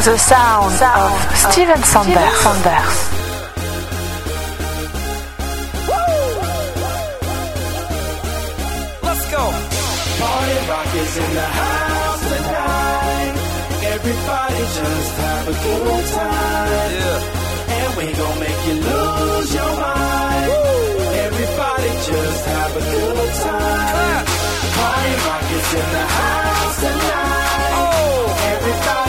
The sound of Steven Sanders. Let's go. Party rock is in the house tonight. Everybody just have a good time. Yeah. And we gon' make you lose your mind. Everybody just have a good time. Party rock is in the house tonight.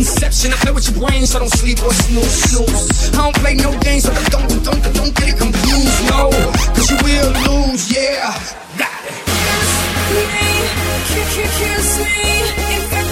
Inception, I play with your brain, so don't sleep or snooze, snooze. I don't play no games, so don't, don't, don't, get it confused, no. Cause you will lose, yeah. Got it. Kiss me, kiss me,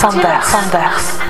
Sanders. Sanders.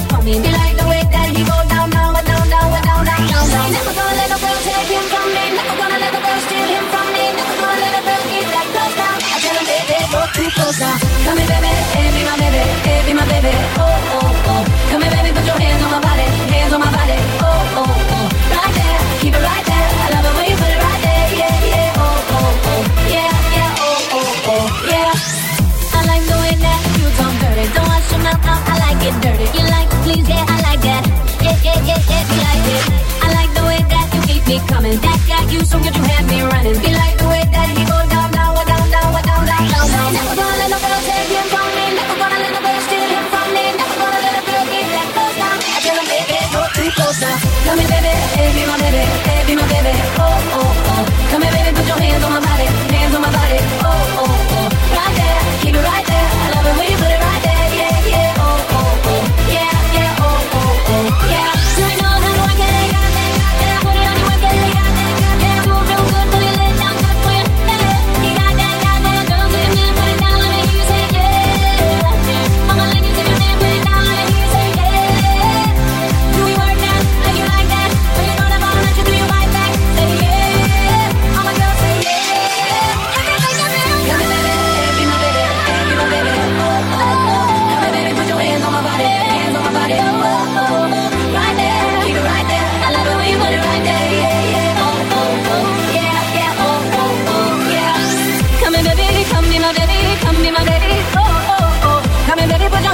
Dirty. You like, please, yeah. it. I like the way that you keep me coming. That got you, so good you had me running. Be like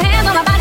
hands on my body.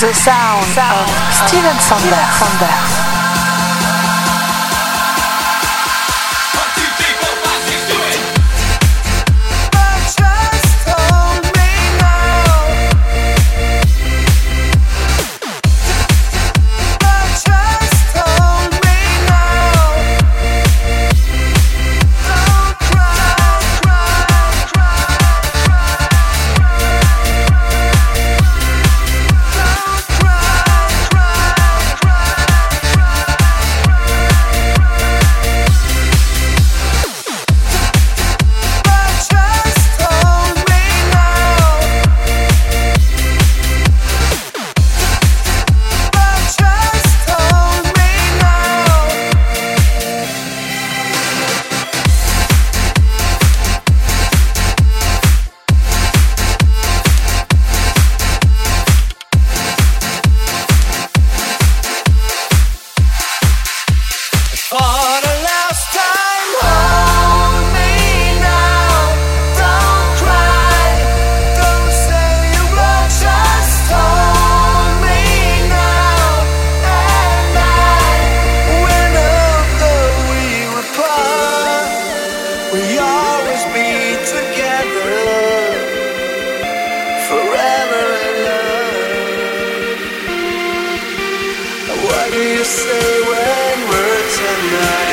The sound, of Steven do you say when we're tonight?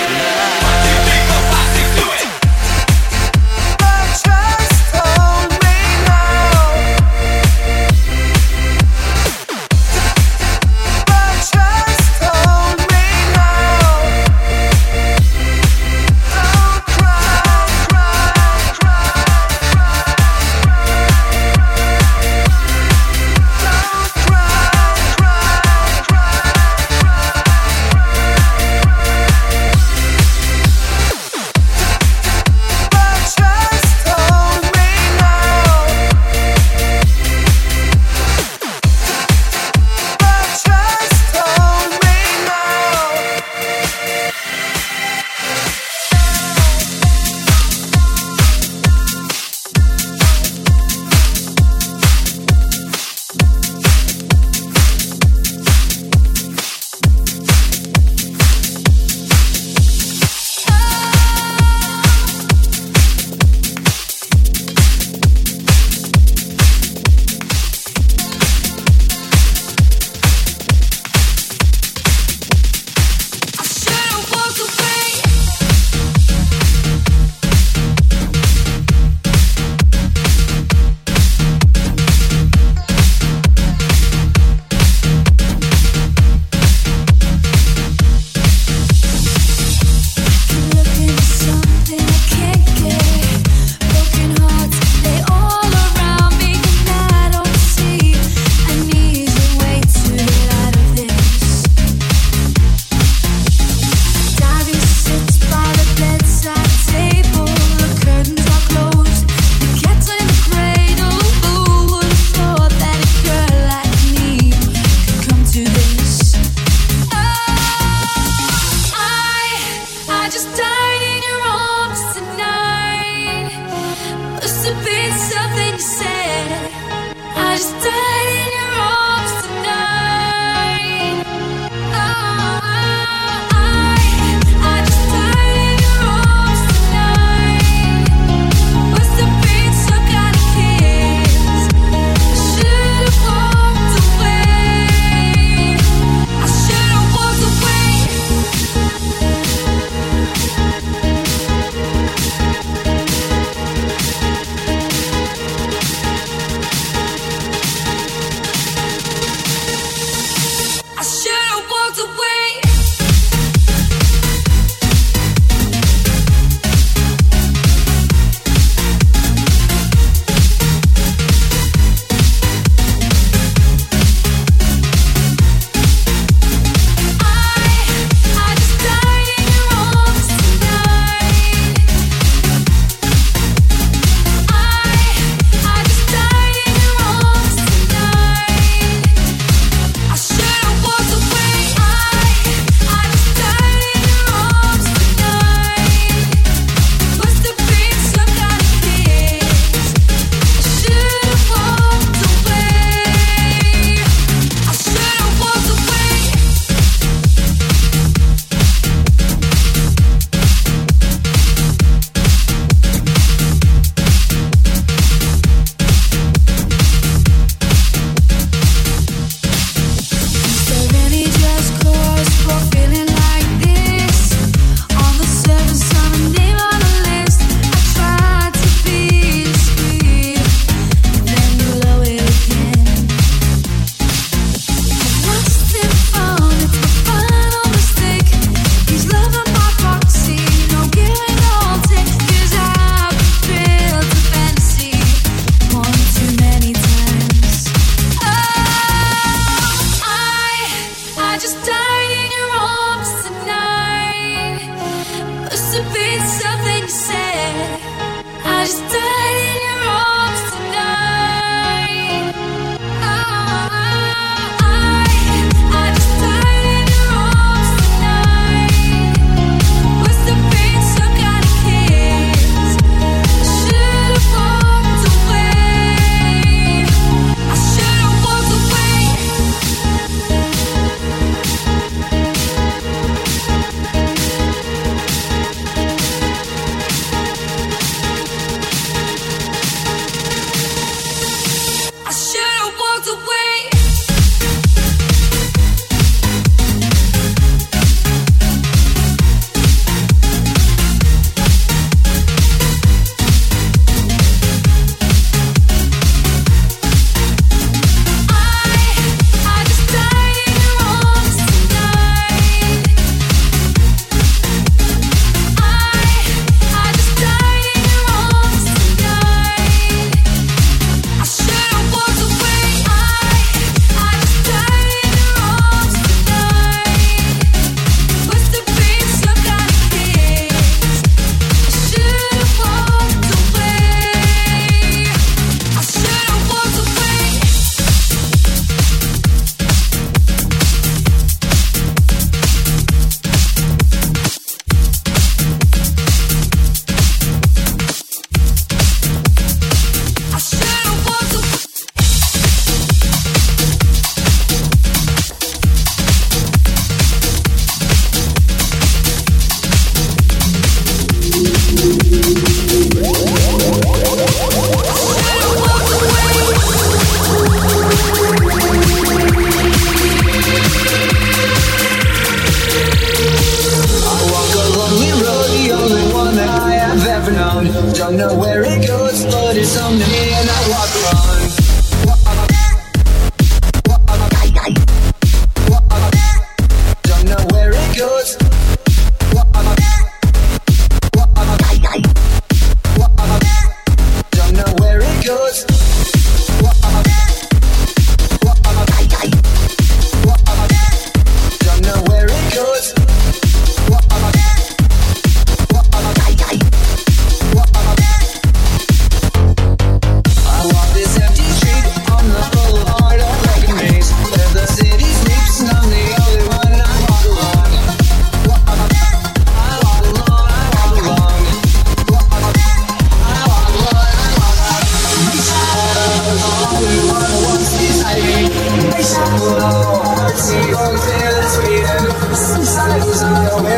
Sander.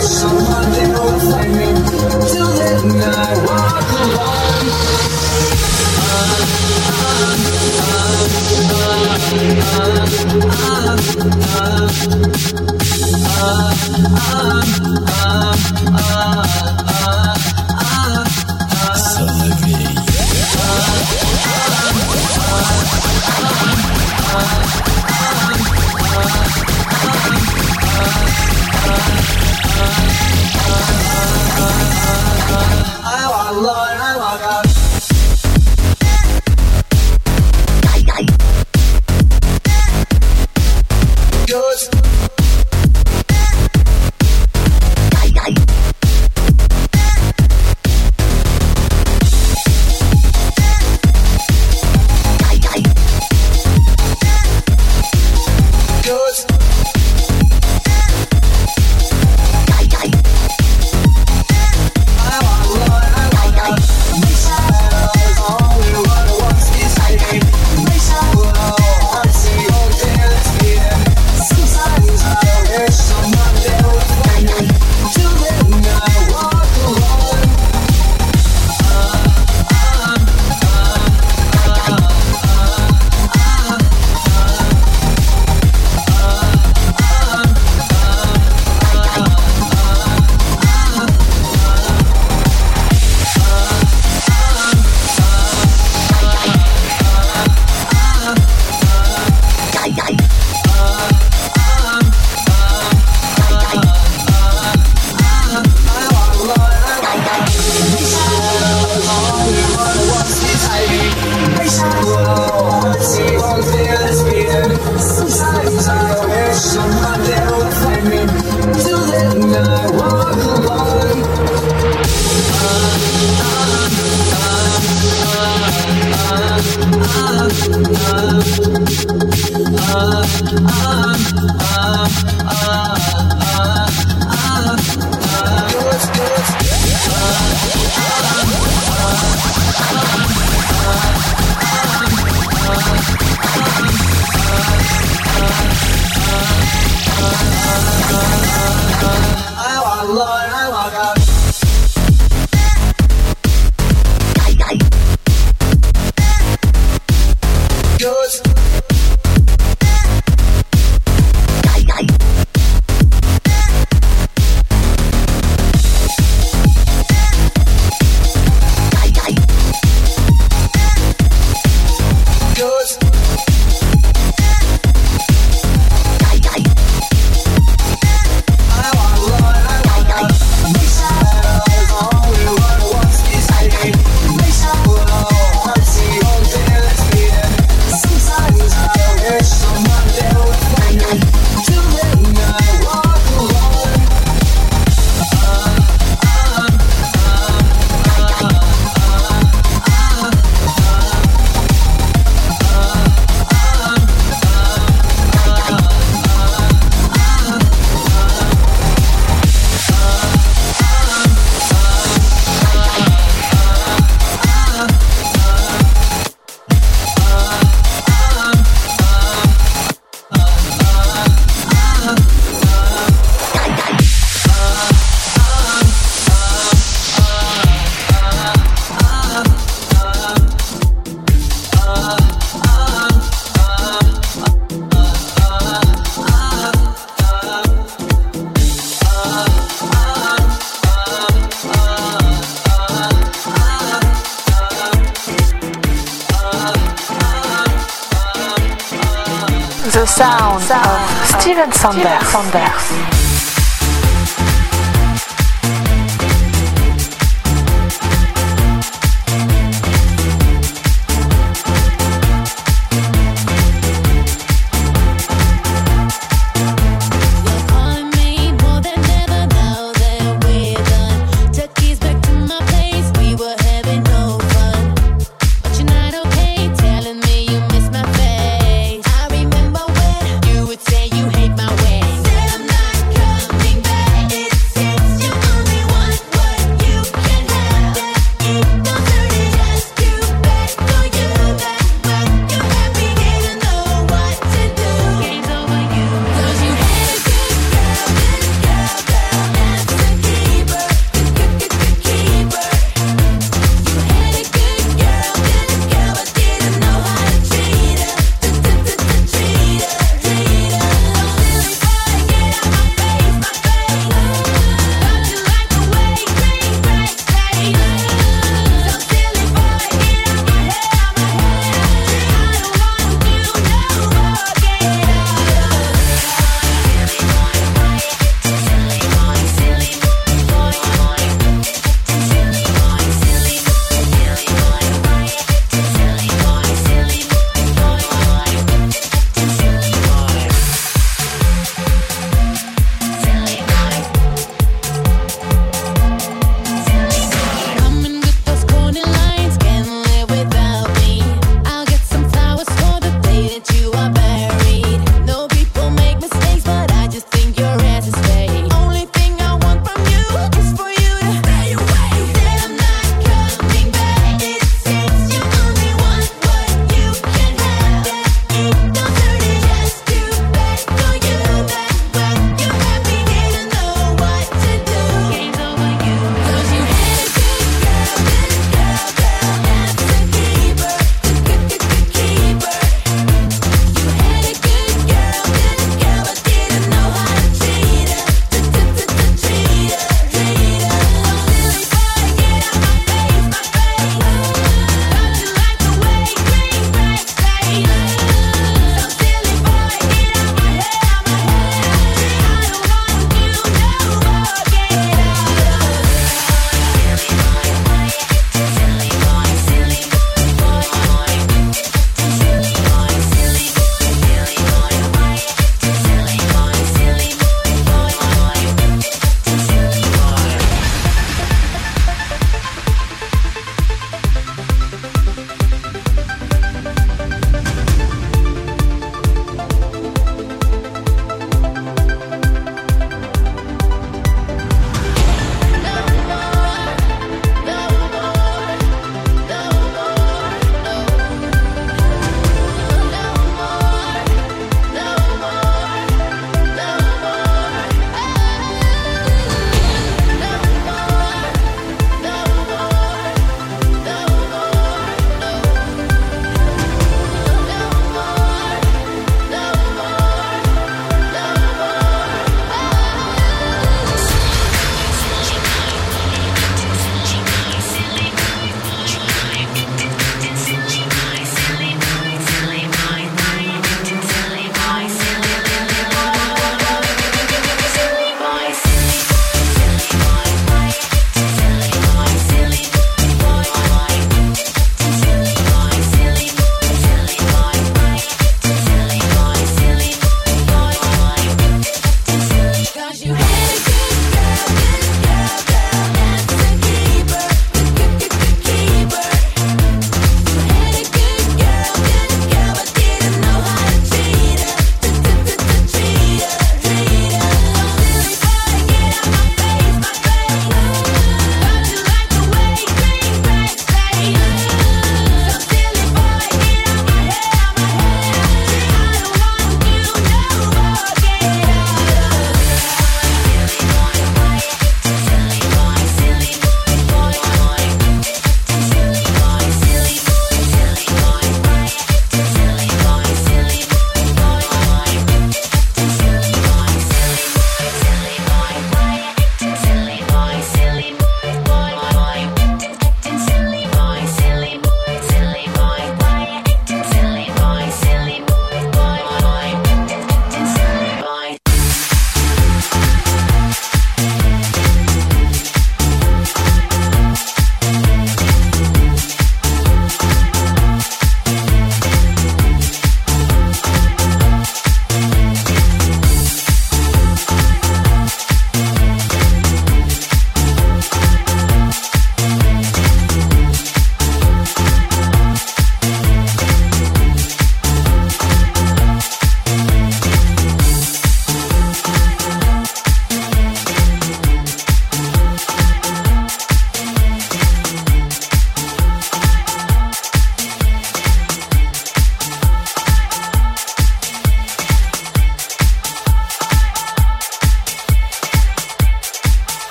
Goes.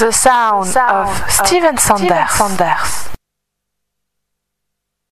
The sound, of Steven Sanders. Sanders.